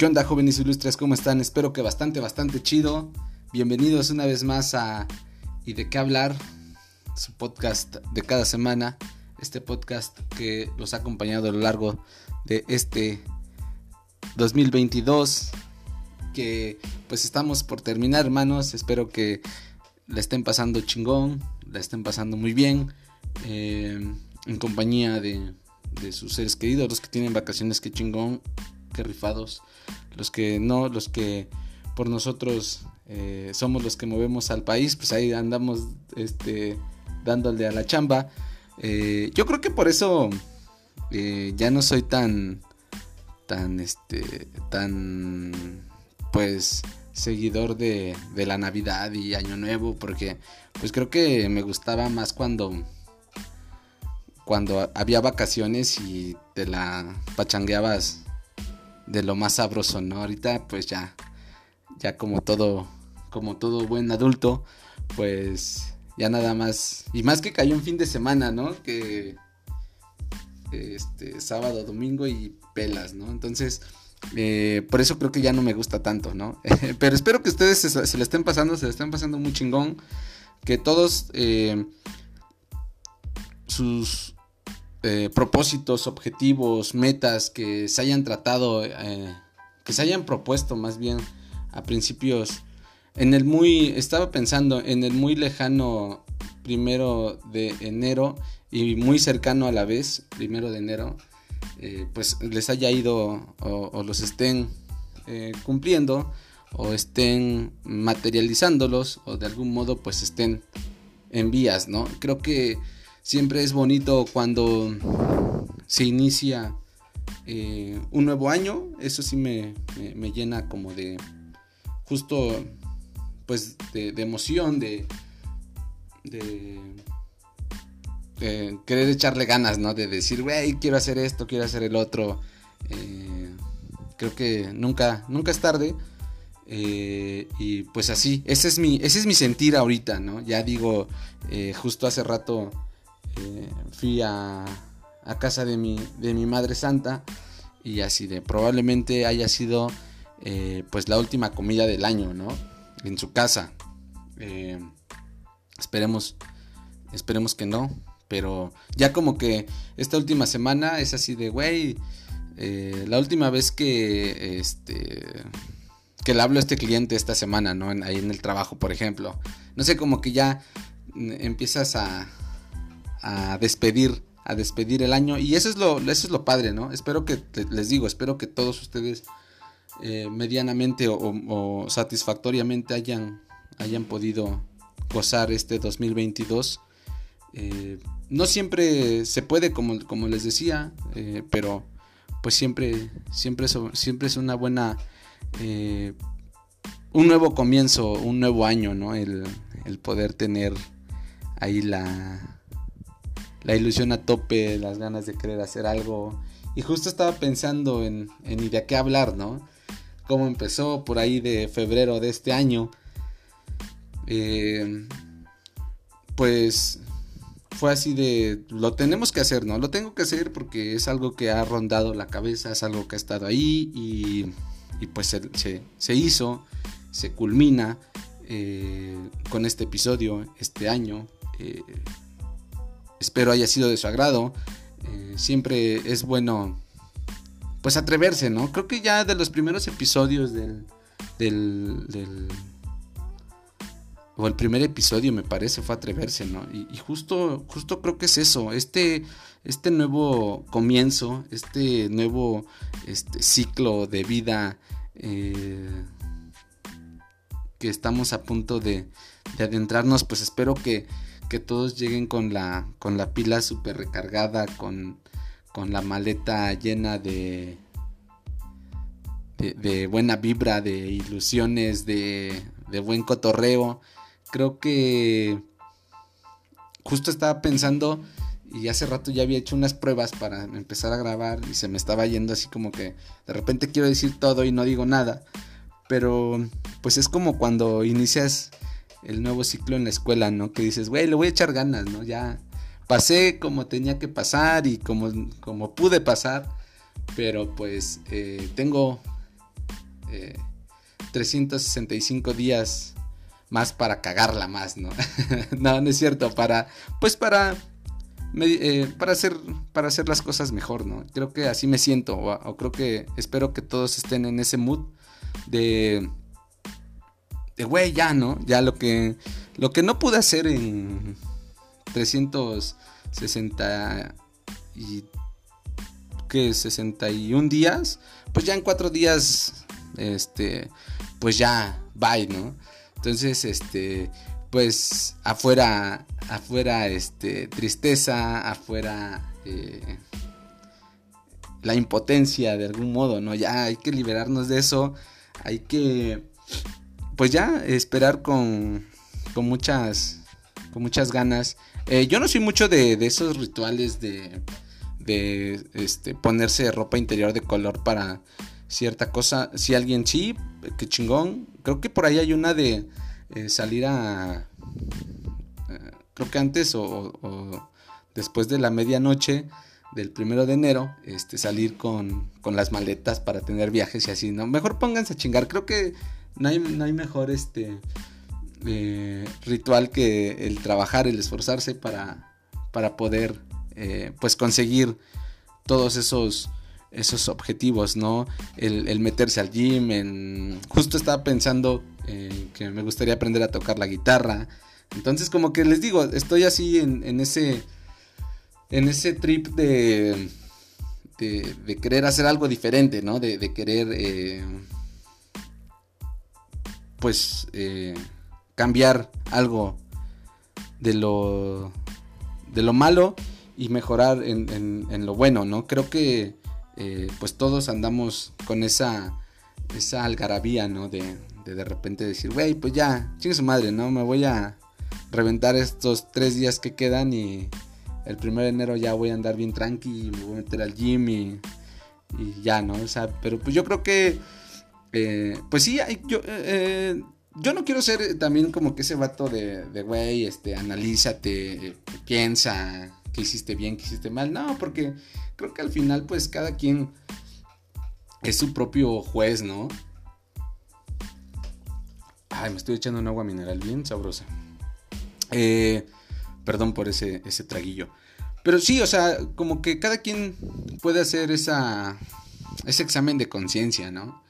¿Qué onda jóvenes ilustres? ¿Cómo están? Espero que bastante, bastante chido. Bienvenidos una vez más a ¿Y de qué hablar? Su podcast de cada semana. Este podcast que los ha acompañado a lo largo de este 2022. Que pues estamos por terminar hermanos. Espero que la estén pasando chingón. La estén pasando muy bien. Eh, en compañía de, de sus seres queridos. Los que tienen vacaciones, que chingón que rifados. Los que no, los que por nosotros eh, somos los que movemos al país, pues ahí andamos este, dándole a la chamba. Eh, yo creo que por eso eh, ya no soy tan, tan, este, tan, pues, seguidor de, de la Navidad y Año Nuevo, porque pues creo que me gustaba más cuando cuando había vacaciones y te la pachangueabas de lo más sabroso, ¿no? Ahorita pues ya, ya como todo, como todo buen adulto, pues ya nada más, y más que cayó un fin de semana, ¿no? Que este sábado, domingo y pelas, ¿no? Entonces, eh, por eso creo que ya no me gusta tanto, ¿no? Pero espero que ustedes se, se, estén pasando, se le estén pasando muy chingón, que todos eh, sus eh, propósitos, objetivos, metas que se hayan tratado, eh, que se hayan propuesto más bien a principios, en el muy, estaba pensando en el muy lejano primero de enero y muy cercano a la vez, primero de enero, eh, pues les haya ido o, los estén cumpliendo o estén materializándolos o de algún modo pues estén en vías, ¿no? Creo que Siempre es bonito cuando se inicia eh, un nuevo año. Eso sí me, me, llena como de justo pues de, emoción, de, de, querer echarle ganas, ¿no? De decir, güey, quiero hacer esto, quiero hacer el otro. Eh, creo que nunca, nunca es tarde. Eh, y pues así, ese es mi, ese es mi sentir ahorita, ¿no? Ya digo, justo hace rato eh, fui a, a, casa de mi, de mi madre santa y así de probablemente haya sido eh, pues la última comida del año, ¿no? En su casa. Eh, esperemos, esperemos que no, pero ya como que esta última semana es así de, güey, la última vez que, este, que le hablo a este cliente esta semana, ¿no? Ahí en el trabajo, por ejemplo. No sé, como que ya empiezas a, a despedir a despedir el año. Y eso es lo eso es lo padre no espero que les digo espero que todos ustedes eh, medianamente o, satisfactoriamente hayan hayan podido gozar este 2022 eh, no siempre se puede como, como les decía eh, pero pues siempre siempre es, siempre es una buena un nuevo comienzo un nuevo año no el, el poder tener ahí la la ilusión a tope, las ganas de querer hacer algo. Y justo estaba pensando en, en ¿y de qué hablar, no? Cómo empezó por ahí de febrero de este año. Eh, pues fue así de, lo tenemos que hacer, ¿no? Lo tengo que hacer porque es algo que ha rondado la cabeza, es algo que ha estado ahí y, y pues se, se, hizo, se culmina eh, con este episodio, este año. Eh, espero haya sido de su agrado. Eh, siempre es bueno, pues atreverse, ¿no? Creo que ya de los primeros episodios del, del, del o el primer episodio me parece fue atreverse, ¿no? Y, justo, justo creo que es eso, este, este nuevo comienzo, este nuevo este ciclo de vida eh, que estamos a punto de, de adentrarnos, pues espero que que todos lleguen con la, con la pila súper recargada, con, con la maleta llena de, de, de, buena vibra, de ilusiones, de, de buen cotorreo. Creo que justo estaba pensando y hace rato ya había hecho unas pruebas para empezar a grabar y se me estaba yendo así como que de repente quiero decir todo y no digo nada. Pero pues es como cuando inicias el nuevo ciclo en la escuela, ¿no? Que dices, güey, le voy a echar ganas, ¿no? Ya pasé como tenía que pasar y como, como pude pasar, pero pues eh, tengo, 365 días más para cagarla más, ¿no? no, no es cierto, para, pues para, para, hacer, para hacer las cosas mejor, ¿no? Creo que así me siento, o, creo que espero que todos estén en ese mood de, de, güey, ya, ¿no? Ya lo que, lo que no pude hacer en 360 y, ¿qué? 61 días, pues ya en cuatro días, este, pues ya, bye, ¿no? Entonces, este, pues afuera, afuera, este, tristeza, afuera, eh, la impotencia de algún modo, ¿no? Ya hay que liberarnos de eso, hay que, pues ya, esperar con, con muchas, con muchas ganas. Eh, yo no soy mucho de, de esos rituales de, de, este, ponerse ropa interior de color para cierta cosa. Si alguien sí, qué chingón. Creo que por ahí hay una de eh, salir a... Eh, creo que antes o, después de la medianoche del primero de enero, este, salir con, con, las maletas para tener viajes y así, ¿no? Mejor pónganse a chingar. Creo que no hay, no hay mejor este eh, ritual que el trabajar, el esforzarse para, para poder pues conseguir todos esos esos objetivos, ¿no? El, meterse al gym, en... Justo estaba pensando que me gustaría aprender a tocar la guitarra. Entonces como que les digo, estoy así en, ese... En ese trip de, de, querer hacer algo diferente, ¿no? De, querer, eh, pues, eh, cambiar algo de lo, de lo malo y mejorar en, en, lo bueno, ¿no? Creo que eh, pues todos andamos con esa, esa algarabía, ¿no? De, de, repente decir, güey, pues ya, chingue su madre, ¿no? Me voy a reventar estos tres días que quedan y el primero de enero ya voy a andar bien tranqui me voy a meter al gym y ya, ¿no? O sea, pero pues yo creo que, eh, pues sí, yo, eh, yo no quiero ser también como que ese vato de, de güey, este, analízate, piensa, que hiciste bien, que hiciste mal. No, porque creo que al final pues cada quien es su propio juez, ¿no? Ay, me estoy echando un agua mineral bien sabrosa. Eh, perdón por ese, ese traguillo. Pero sí, o sea, como que cada quien puede hacer esa, ese examen de conciencia, ¿no?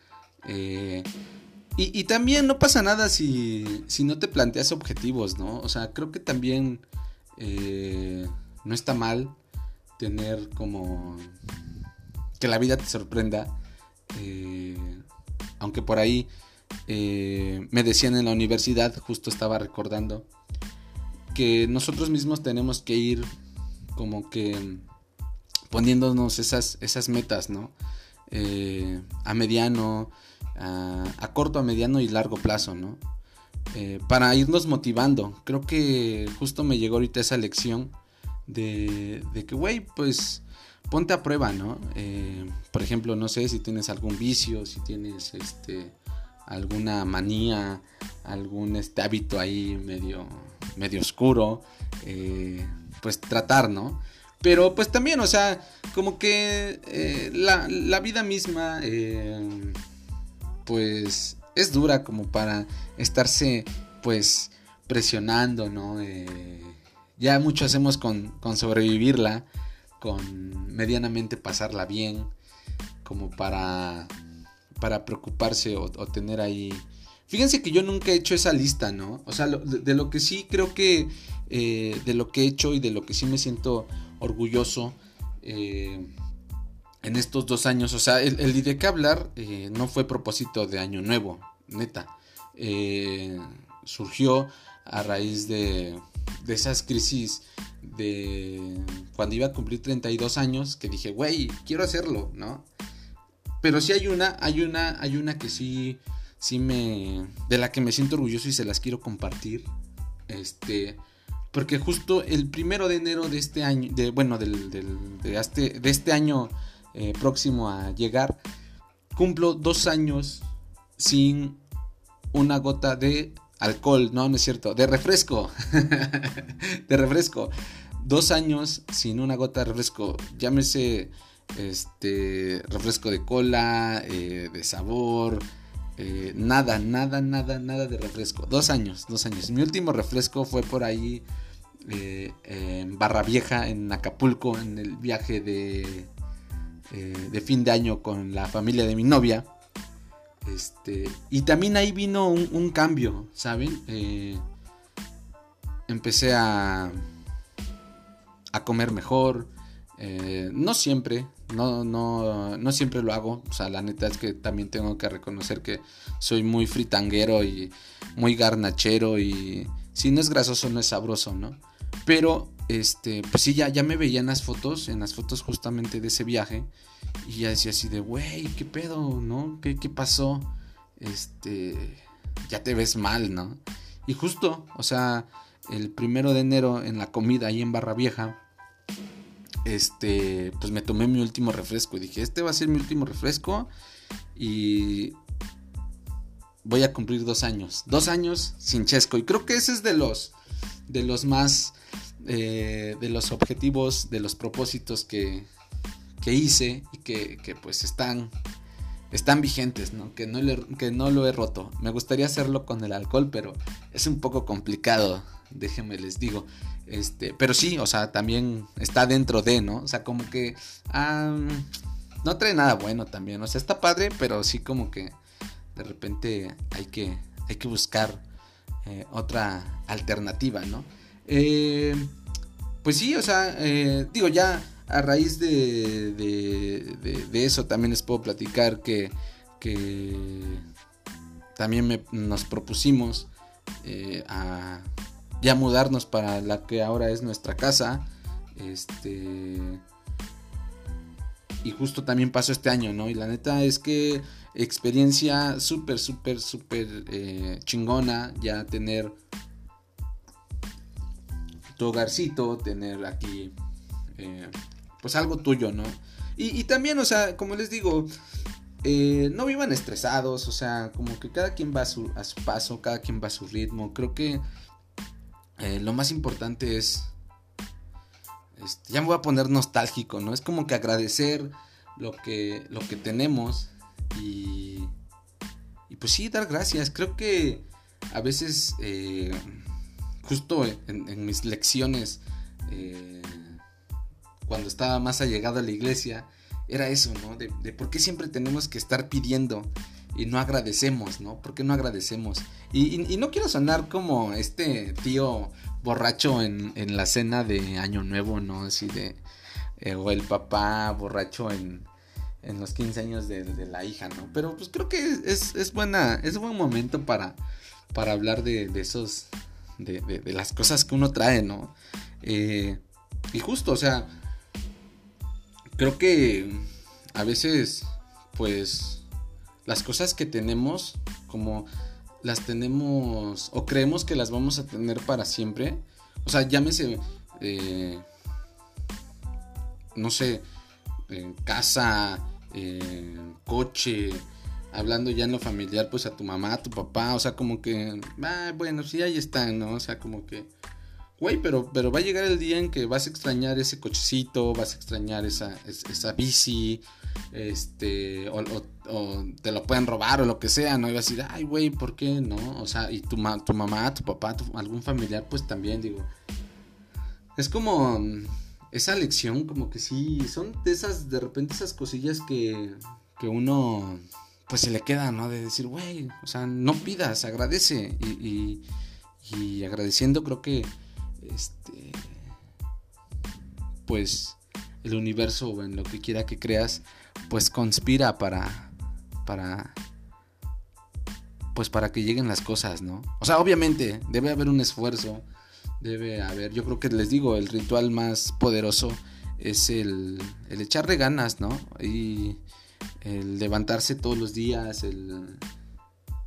Eh, y, también no pasa nada si, si no te planteas objetivos, ¿no? O sea, creo que también eh, no está mal tener como que la vida te sorprenda. Eh, aunque por ahí me decían en la universidad, justo estaba recordando, que nosotros mismos tenemos que ir como que poniéndonos esas, esas metas, ¿no? A mediano, a, corto, a mediano y largo plazo, ¿no? para irnos motivando. Creo que justo me llegó ahorita esa lección de, que, güey, pues ponte a prueba, ¿no? Eh, por ejemplo, no sé si tienes algún vicio, si tienes este alguna manía, algún este hábito ahí medio, medio oscuro, eh, pues tratar, ¿no? Pero pues también, o sea, como que eh, la, la, vida misma, pues es dura como para estarse, pues, presionando, ¿no? Ya mucho hacemos con, sobrevivirla, con medianamente pasarla bien, como para, para preocuparse o, tener ahí... Fíjense que yo nunca he hecho esa lista, ¿no? O sea, de, lo que sí creo que, eh, de lo que he hecho y de lo que sí me siento orgulloso eh, en estos dos años, o sea, el, el de qué hablar eh, no fue propósito de año nuevo, neta. surgió a raíz de, de esas crisis de cuando iba a cumplir 32 años que dije, güey, quiero hacerlo, ¿no? Pero sí hay una, hay una, hay una que sí, sí me, de la que me siento orgulloso y se las quiero compartir, este, porque justo el primero de enero de este año, de, bueno, del, de, este, de este año eh, próximo a llegar, cumplo dos años sin una gota de alcohol, no, no es cierto, de refresco, de refresco. Dos años sin una gota de refresco, llámese este refresco de cola, eh, de sabor, eh, nada, nada, nada, nada de refresco. Dos años, dos años. Mi último refresco fue por ahí en Barra Vieja, en Acapulco, en el viaje de, eh, de fin de año con la familia de mi novia. Este, y también ahí vino un, cambio, ¿saben? empecé a, a comer mejor. no siempre, no, no, no siempre lo hago. O sea, la neta es que también tengo que reconocer que soy muy fritanguero y muy garnachero. Y si no es grasoso, no es sabroso, ¿no? Pero, este, pues sí, ya, ya me veía en las fotos, en las fotos justamente de ese viaje. Y ya decía así de, güey, ¿qué pedo, no? ¿Qué, ¿Qué pasó? Este, ya te ves mal, ¿no? Y justo, o sea, el primero de enero en la comida ahí en Barra Vieja este, pues me tomé mi último refresco y dije, este va a ser mi último refresco y voy a cumplir dos años, dos años sin Chesco y creo que ese es de los, de los más, eh, de los objetivos, de los propósitos que, que hice y que, que, pues están, están vigentes, ¿no? Que, no que no lo he roto. Me gustaría hacerlo con el alcohol, pero es un poco complicado, déjenme les digo. Este, pero sí, o sea, también está dentro de, ¿no? O sea, como que no trae nada bueno también. O sea, está padre, pero sí como que de repente hay que, hay que buscar eh, otra alternativa, ¿no? Eh, pues sí, o sea, eh, digo, ya a raíz de, eso también les puedo platicar que, también nos propusimos a ya mudarnos para la que ahora es nuestra casa. Este. Y justo también pasó este año, ¿no? Y la neta es que experiencia súper, súper, súper eh, chingona. Ya tener tu hogarcito, tener aquí, eh, pues algo tuyo, ¿no? Y, también, o sea, como les digo, eh, no vivan estresados, o sea, como que cada quien va a su, paso, cada quien va a su ritmo. Creo que eh, lo más importante es, ya me voy a poner nostálgico, ¿no? Es como que agradecer lo que, lo que tenemos y, y pues sí, dar gracias. Creo que a veces, eh, justo en, mis lecciones, eh, cuando estaba más allegado a la iglesia, era eso, ¿no? De, de, por qué siempre tenemos que estar pidiendo y no agradecemos, ¿no? ¿Por qué no agradecemos? Y, no quiero sonar como este tío borracho en, la cena de Año Nuevo, ¿no? Así de... Eh, o el papá borracho en, en los 15 años de, la hija, ¿no? Pero pues creo que es, es, buena, es buen momento para, para hablar de, esos, de, de, las cosas que uno trae, ¿no? Eh, y justo, o sea, creo que a veces, pues, las cosas que tenemos, como las tenemos o creemos que las vamos a tener para siempre. O sea, llámese, eh, no sé, casa, coche, hablando ya en lo familiar, pues a tu mamá, a tu papá, o sea, como que, ah, bueno, sí, ahí están, ¿no? O sea, como que Güey, pero, pero va a llegar el día en que vas a extrañar ese cochecito, vas a extrañar esa, esa bici, este, o, te lo pueden robar o lo que sea, ¿no? Y vas a decir, ay, güey, ¿por qué no? O sea, y tu, tu mamá, tu papá, algún familiar, pues también, digo. Es como esa lección, como que sí, son de esas, de repente esas cosillas que, que uno, pues se le queda, ¿no? De decir, güey, o sea, no pidas, agradece. y, y agradeciendo creo que este, pues el universo o en lo que quiera que creas, pues conspira para, para, pues para que lleguen las cosas, ¿no? O sea, obviamente debe haber un esfuerzo, debe haber, yo creo que les digo, el ritual más poderoso es el, el echarle ganas, ¿no? Y el levantarse todos los días,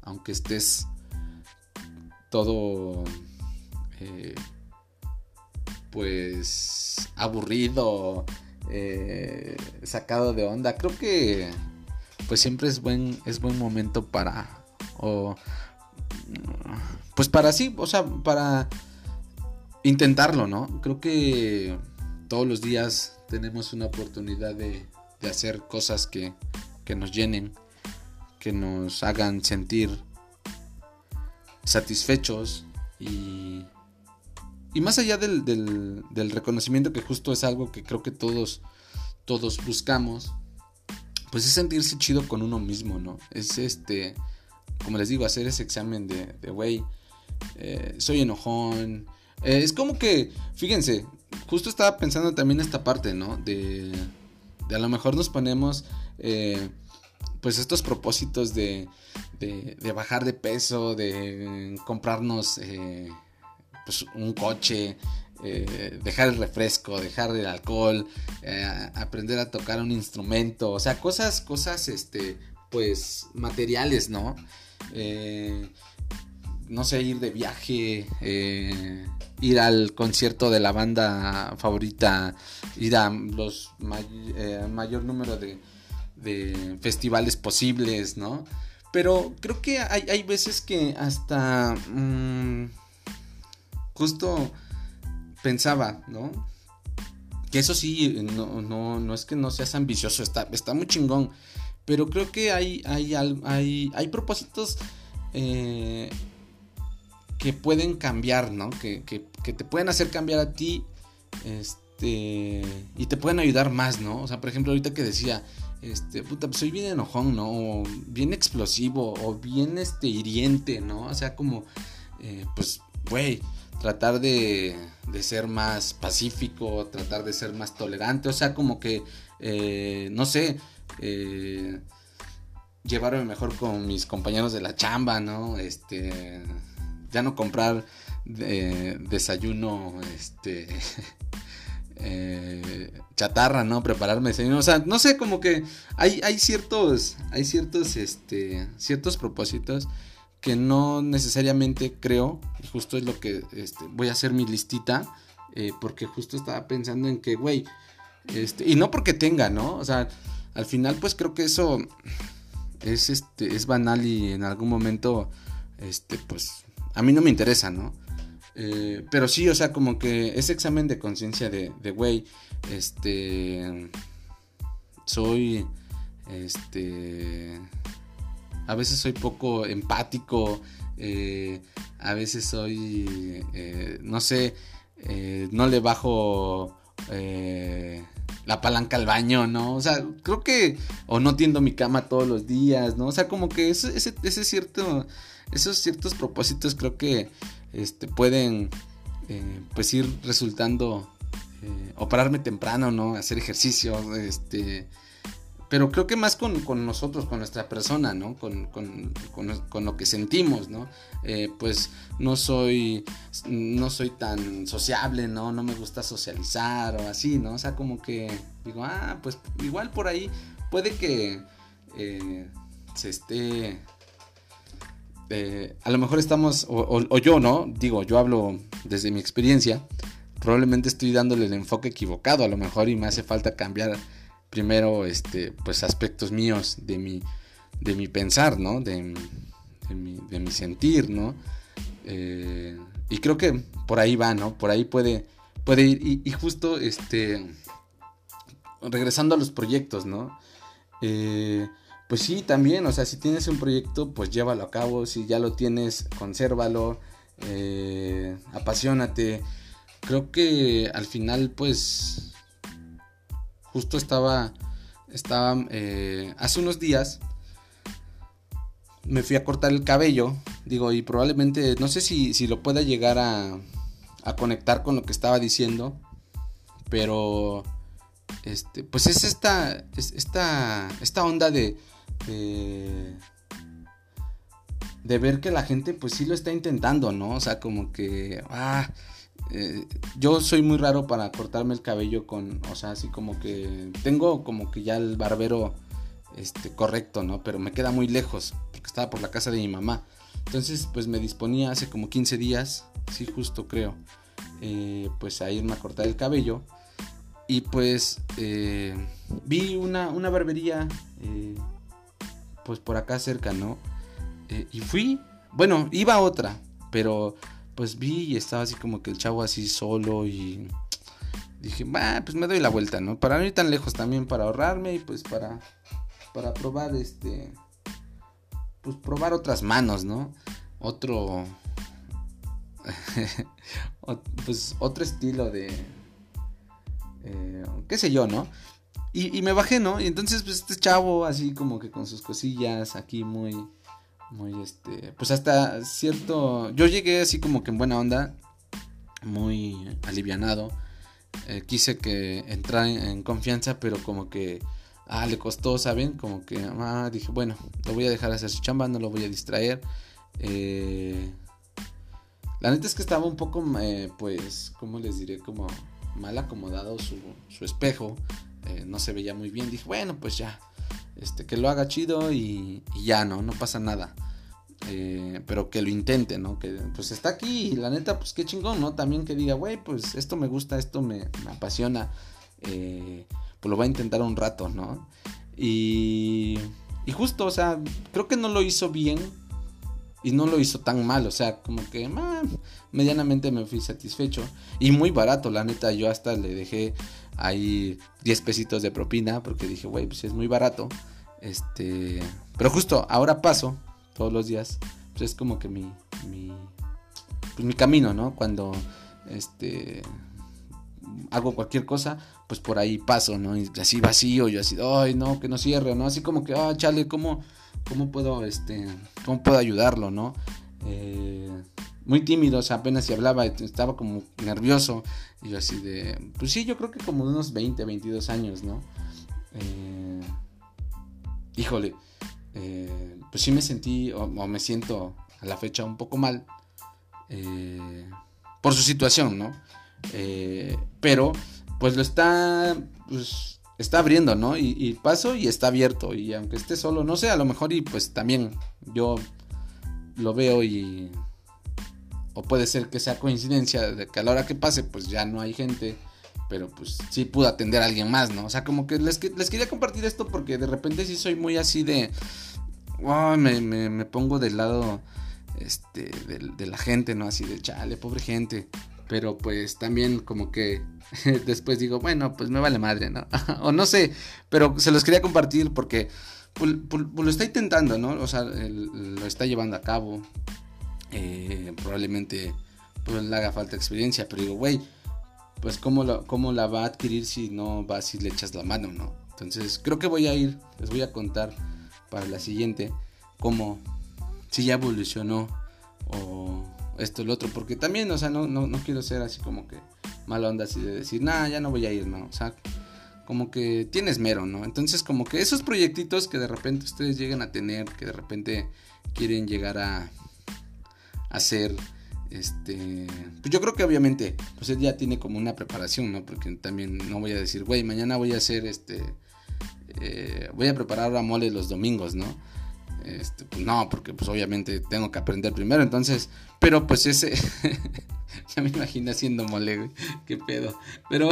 aunque estés todo... Eh, pues aburrido, eh, sacado de onda. Creo que pues siempre es buen, es buen momento para, o, pues para sí, o sea, para intentarlo, ¿no? Creo que todos los días tenemos una oportunidad de, de hacer cosas que, que nos llenen, que nos hagan sentir satisfechos y, y más allá del, del, reconocimiento que justo es algo que creo que todos, todos buscamos, pues es sentirse chido con uno mismo, ¿no? Es este, como les digo, hacer ese examen de, güey, eh, soy enojón. Eh, es como que, fíjense, justo estaba pensando también esta parte, ¿no? De, de a lo mejor nos ponemos, eh, pues estos propósitos de, de, bajar de peso, de comprarnos pues un coche, dejar el refresco, dejar el alcohol, aprender a tocar un instrumento, o sea, cosas, cosas, este, pues materiales, ¿no? No sé, ir de viaje, eh, ir al concierto de la banda favorita, ir a los eh, mayor número de, festivales posibles, ¿no? Pero creo que hay, veces que hasta mm, justo pensaba, ¿no? Que eso sí, no, no, no es que no seas ambicioso, está, está muy chingón. Pero creo que hay, hay, hay, hay propósitos eh, que pueden cambiar, ¿no? Que, te pueden hacer cambiar a ti. Este. Y te pueden ayudar más, ¿no? O sea, por ejemplo, ahorita que decía. Este, puta, pues soy bien enojón, ¿no? O bien explosivo. O bien este hiriente, ¿no? O sea, como. Eh, pues, güey. Tratar de, de ser más pacífico. Tratar de ser más tolerante. O sea, como que. Eh, no sé. Eh, llevarme mejor con mis compañeros de la chamba, ¿no? Este ya no comprar eh, desayuno, este, eh, chatarra, ¿no? Prepararme desayuno, o sea, no sé, como que hay, hay ciertos, hay ciertos, este, ciertos propósitos que no necesariamente creo, y justo es lo que este, voy a hacer mi listita, eh, porque justo estaba pensando en que, güey, este, y no porque tenga, ¿no? O sea, al final pues creo que eso es, este, es banal y en algún momento, este, pues a mí no me interesa, ¿no? Eh, pero sí, o sea, como que ese examen de conciencia de, güey, este, soy, este, a veces soy poco empático, eh, a veces soy, eh, no sé, no le bajo la palanca al baño, ¿no? O sea, creo que, o no tiendo mi cama todos los días, ¿no? O sea, como que ese, ese, cierto esos ciertos propósitos creo que este, pueden eh, pues ir resultando eh, operarme temprano, ¿no? Hacer ejercicio, este, pero creo que más con, nosotros, con nuestra persona, ¿no? Con, lo que sentimos, ¿no? Eh, pues no soy, no soy tan sociable, ¿no? No me gusta socializar o así, ¿no? O sea, como que digo, ah, pues igual por ahí puede que se esté eh, a lo mejor estamos, o, yo, ¿no? Digo, yo hablo desde mi experiencia, probablemente estoy dándole el enfoque equivocado a lo mejor y me hace falta cambiar primero, este, pues aspectos míos de mi, de mi pensar, ¿no? De, mi, sentir, ¿no? Eh, y creo que por ahí va, ¿no? Por ahí puede, puede ir. Y, y, justo, este, regresando a los proyectos, ¿no? Eh, pues sí, también, o sea, si tienes un proyecto, pues llévalo a cabo, si ya lo tienes, consérvalo, eh, apasionate. Creo que al final, pues, justo estaba, estaba, eh, hace unos días, me fui a cortar el cabello, digo, y probablemente, no sé si, si lo pueda llegar a, a conectar con lo que estaba diciendo, pero, este, pues es esta, es esta, esta onda de de, ver que la gente pues sí lo está intentando, ¿no? O sea, como que, ah, eh, yo soy muy raro para cortarme el cabello con, o sea, así como que tengo como que ya el barbero este, correcto, ¿no? Pero me queda muy lejos, porque estaba por la casa de mi mamá. Entonces, pues me disponía hace como 15 días, sí, justo creo, eh, pues a irme a cortar el cabello. Y pues eh, vi una, una barbería pues por acá cerca, ¿no? Y fui, bueno, iba a otra, pero pues vi y estaba así como que el chavo así solo y dije, bah, pues me doy la vuelta, ¿no? Para no ir tan lejos también, para ahorrarme y pues para, para probar este, pues probar otras manos, ¿no? Otro, pues otro estilo de, eh, qué sé yo, ¿no? Y, y, me bajé, ¿no? Y entonces, pues este chavo, así como que con sus cosillas, aquí muy, muy, este, pues hasta cierto, yo llegué así como que en buena onda, muy alivianado. Eh, quise que entrara en, confianza, pero como que ah, le costó, ¿saben? Como que ah, dije, bueno, lo voy a dejar hacer su chamba, no lo voy a distraer. Eh, la neta es que estaba un poco, eh, pues, ¿cómo les diré? Como mal acomodado su, su espejo. no se veía muy bien. Dije, bueno, pues ya. Este, que lo haga chido y, y ya, ¿no? No pasa nada. Eh, pero que lo intente, ¿no? Que pues está aquí y la neta, pues qué chingón, ¿no? También que diga, güey, pues esto me gusta, esto me, apasiona, eh, pues lo voy a intentar un rato, ¿no? Y, y justo, o sea, creo que no lo hizo bien y no lo hizo tan mal, o sea, como que medianamente me fui satisfecho y muy barato, la neta, yo hasta le dejé ahí 10 pesitos de propina porque dije, güey, pues es muy barato. Este, pero justo ahora paso todos los días, pues es como que mi, mi, pues mi camino, ¿no? Cuando este hago cualquier cosa, pues por ahí paso, ¿no? Y así vacío, yo así, ay, no, que no cierre, ¿no? Así como que, ah, chale, ¿cómo, cómo puedo, este, cómo puedo ayudarlo, ¿no? Eh, muy tímido, o sea, apenas si hablaba, estaba como nervioso, y yo así de, pues sí, yo creo que como de unos 20, 22 años, ¿no? Eh, híjole, eh, pues sí me sentí o, me siento a la fecha un poco mal eh, por su situación, ¿no? Eh, pero pues lo está, pues está abriendo, ¿no? Y, paso y está abierto y aunque esté solo, no sé, a lo mejor y pues también yo lo veo y... O puede ser que sea coincidencia de que a la hora que pase pues ya no hay gente pero pues sí pude atender a alguien más, ¿no? O sea, como que les, les quería compartir esto porque de repente sí soy muy así de... me, me, pongo del lado este, de, la gente, ¿no? Así de chale, pobre gente. Pero pues también como que después digo, bueno, pues me vale madre, ¿no? o no sé, pero se los quería compartir porque lo está intentando, ¿no? O sea, lo está llevando a cabo. Eh, probablemente pues le haga falta experiencia, pero digo, güey, pues cómo, cómo la va a adquirir si no vas y le echas la mano, ¿no? Entonces creo que voy a ir, les voy a contar para la siguiente cómo, si ya evolucionó o esto o lo otro, porque también, o sea, no, no, no quiero ser así como que mala onda así de decir, nah, ya no voy a ir, ¿no? O sea, como que tienes mero, ¿no? Entonces como que esos proyectitos que de repente ustedes lleguen a tener, que de repente quieren llegar a hacer este, pues yo creo que obviamente, pues él ya tiene como una preparación, ¿no? Porque también no voy a decir, güey, mañana voy a hacer este, eh, voy a preparar ahora mole los domingos, ¿no? Este, pues no, porque pues obviamente tengo que aprender primero, entonces, pero pues ese, ya me imagino haciendo mole, güey, qué pedo, pero,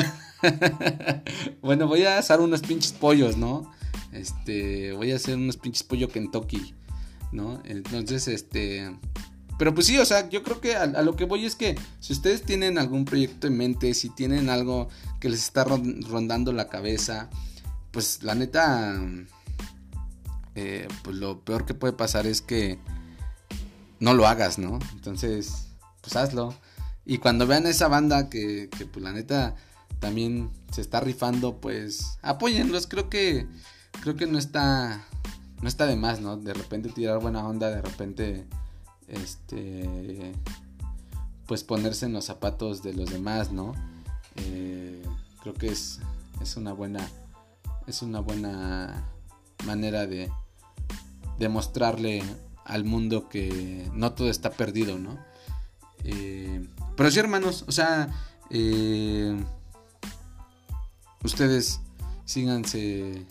bueno, voy a asar unos pinches pollos, ¿no? Este, voy a hacer unos pinches pollo Kentucky, ¿no? Entonces, este, pero pues sí, o sea, yo creo que a, lo que voy es que si ustedes tienen algún proyecto en mente, si tienen algo que les está rondando la cabeza, pues la neta, eh, pues lo peor que puede pasar es que no lo hagas, ¿no? Entonces, pues hazlo. Y cuando vean a esa banda que, que pues la neta también se está rifando, pues apóyenlos. Creo que creo que no está no está de más, ¿no? De repente tirar buena onda, de repente este, pues ponerse en los zapatos de los demás, ¿no? Eh, creo que es, es una buena, es una buena manera de demostrarle al mundo que no todo está perdido, ¿no? Eh, pero sí, hermanos, o sea, eh, ustedes síganse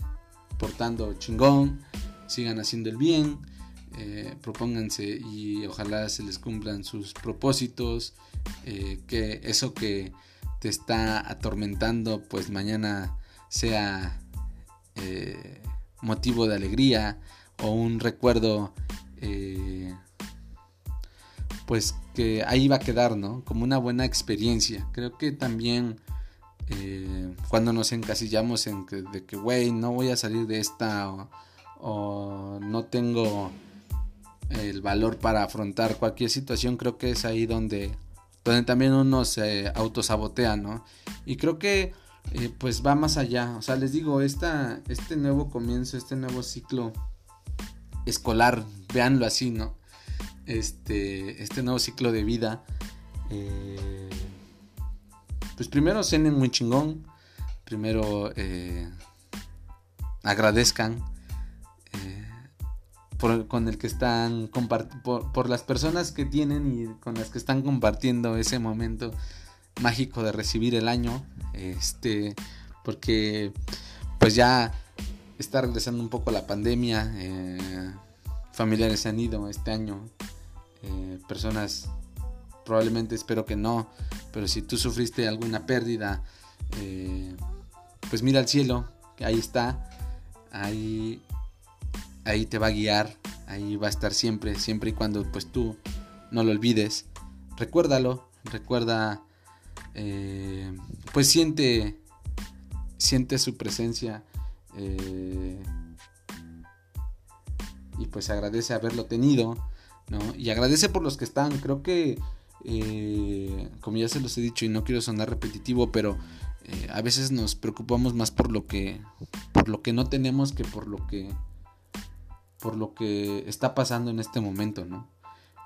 portando chingón, sigan haciendo el bien, eh, propónganse y ojalá se les cumplan sus propósitos, eh, que eso que te está atormentando pues mañana sea eh, motivo de alegría o un recuerdo pues que ahí va a quedar, ¿no? Como una buena experiencia. Creo que también cuando nos encasillamos en que, de que, güey, no voy a salir de esta o no tengo el valor para afrontar cualquier situación, creo que es ahí donde, donde también uno se autosabotea, ¿no? Y creo que eh, pues va más allá. O sea, les digo, esta, este nuevo comienzo, este nuevo ciclo escolar, véanlo así, ¿no? Este, este nuevo ciclo de vida. Eh, pues primero cenen muy chingón. Primero eh, agradezcan por, con el que están por, por las personas que tienen y con las que están compartiendo ese momento mágico de recibir el año. Este, porque pues ya está regresando un poco la pandemia. Eh, familiares se han ido este año. Eh, personas, probablemente espero que no. Pero si tú sufriste alguna pérdida, eh, pues mira al cielo, que ahí está. Ahí, ahí te va a guiar. Ahí va a estar siempre, siempre y cuando pues tú no lo olvides. Recuérdalo, recuerda eh, pues siente, siente su presencia eh, y pues agradece haberlo tenido, ¿no? Y agradece por los que están, creo que, eh, como ya se los he dicho y no quiero sonar repetitivo, pero a veces nos preocupamos más por lo que, por lo que no tenemos que por lo que, por lo que está pasando en este momento, ¿no?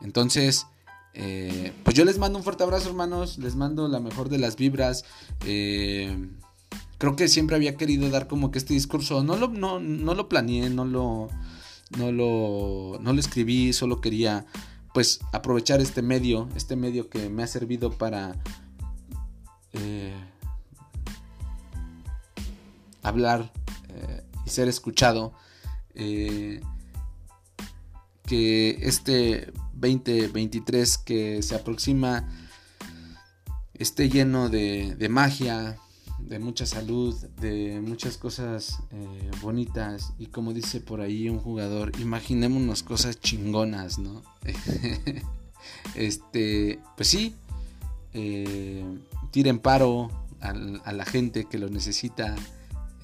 Entonces, eh, pues yo les mando un fuerte abrazo, hermanos. Les mando la mejor de las vibras. Eh, creo que siempre había querido dar como que este discurso. No lo, no, lo planeé, no lo, no lo, no lo escribí. Solo quería, pues, aprovechar este medio. Este medio que me ha servido para eh, hablar y ser escuchado. Que este 2023 que se aproxima esté lleno de, magia, de mucha salud, de muchas cosas eh, bonitas y como dice por ahí un jugador, imaginémonos cosas chingonas, ¿no? este, pues sí, eh, tiren paro a, la gente que lo necesita,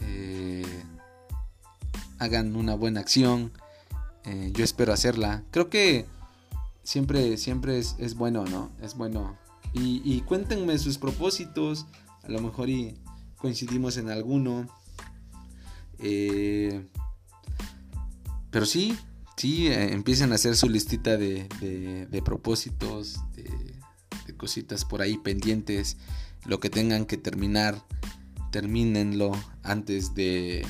eh, hagan una buena acción, yo espero hacerla. Creo que siempre, siempre es, bueno, ¿no? Es bueno. Y, cuéntenme sus propósitos, a lo mejor y coincidimos en alguno. Eh, pero sí, sí, eh, empiecen a hacer su listita de, de, propósitos, de, de, cositas por ahí pendientes, lo que tengan que terminar, termínenlo antes de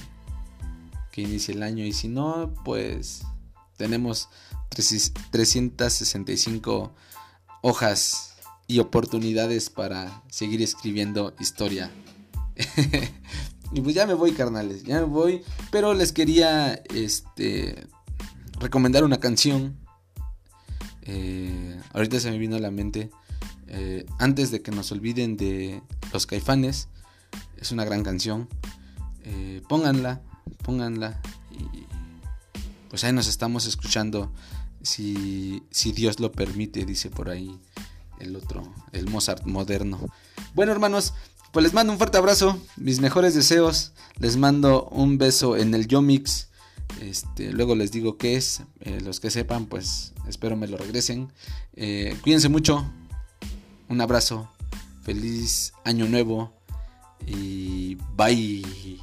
que inicie el año y si no, pues tenemos 365 hojas y oportunidades para seguir escribiendo historia. y pues ya me voy, carnales, ya me voy. Pero les quería este, recomendar una canción. Eh, ahorita se me vino a la mente. Eh, antes de que nos olviden de los caifanes. Es una gran canción. Eh, pónganla, pónganla. Pues ahí nos estamos escuchando si, si Dios lo permite, dice por ahí el otro, el Mozart moderno. Bueno, hermanos, pues les mando un fuerte abrazo, mis mejores deseos, les mando un beso en el Yomix. Este, luego les digo qué es, eh, los que sepan, pues espero me lo regresen. Eh, cuídense mucho, un abrazo, feliz año nuevo y bye.